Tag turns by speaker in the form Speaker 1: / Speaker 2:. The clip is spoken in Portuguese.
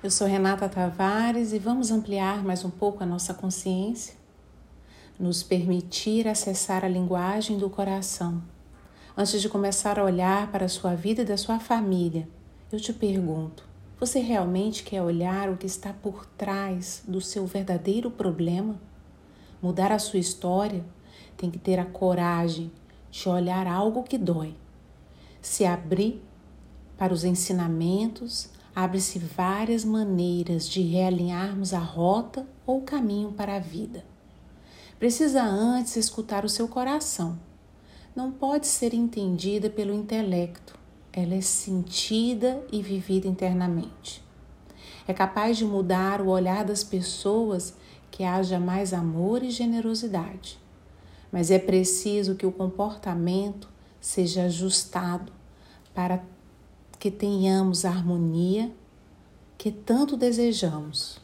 Speaker 1: Eu sou Renata Tavares e vamos ampliar mais um pouco a nossa consciência, nos permitir acessar a linguagem do coração. Antes de começar a olhar para a sua vida e da sua família, eu te pergunto: você realmente quer olhar o que está por trás do seu verdadeiro problema? Mudar a sua história tem que ter a coragem de olhar algo que dói, se abrir para os ensinamentos abre-se várias maneiras de realinharmos a rota ou o caminho para a vida. Precisa antes escutar o seu coração. Não pode ser entendida pelo intelecto, ela é sentida e vivida internamente. É capaz de mudar o olhar das pessoas que haja mais amor e generosidade. Mas é preciso que o comportamento seja ajustado para que tenhamos a harmonia que tanto desejamos.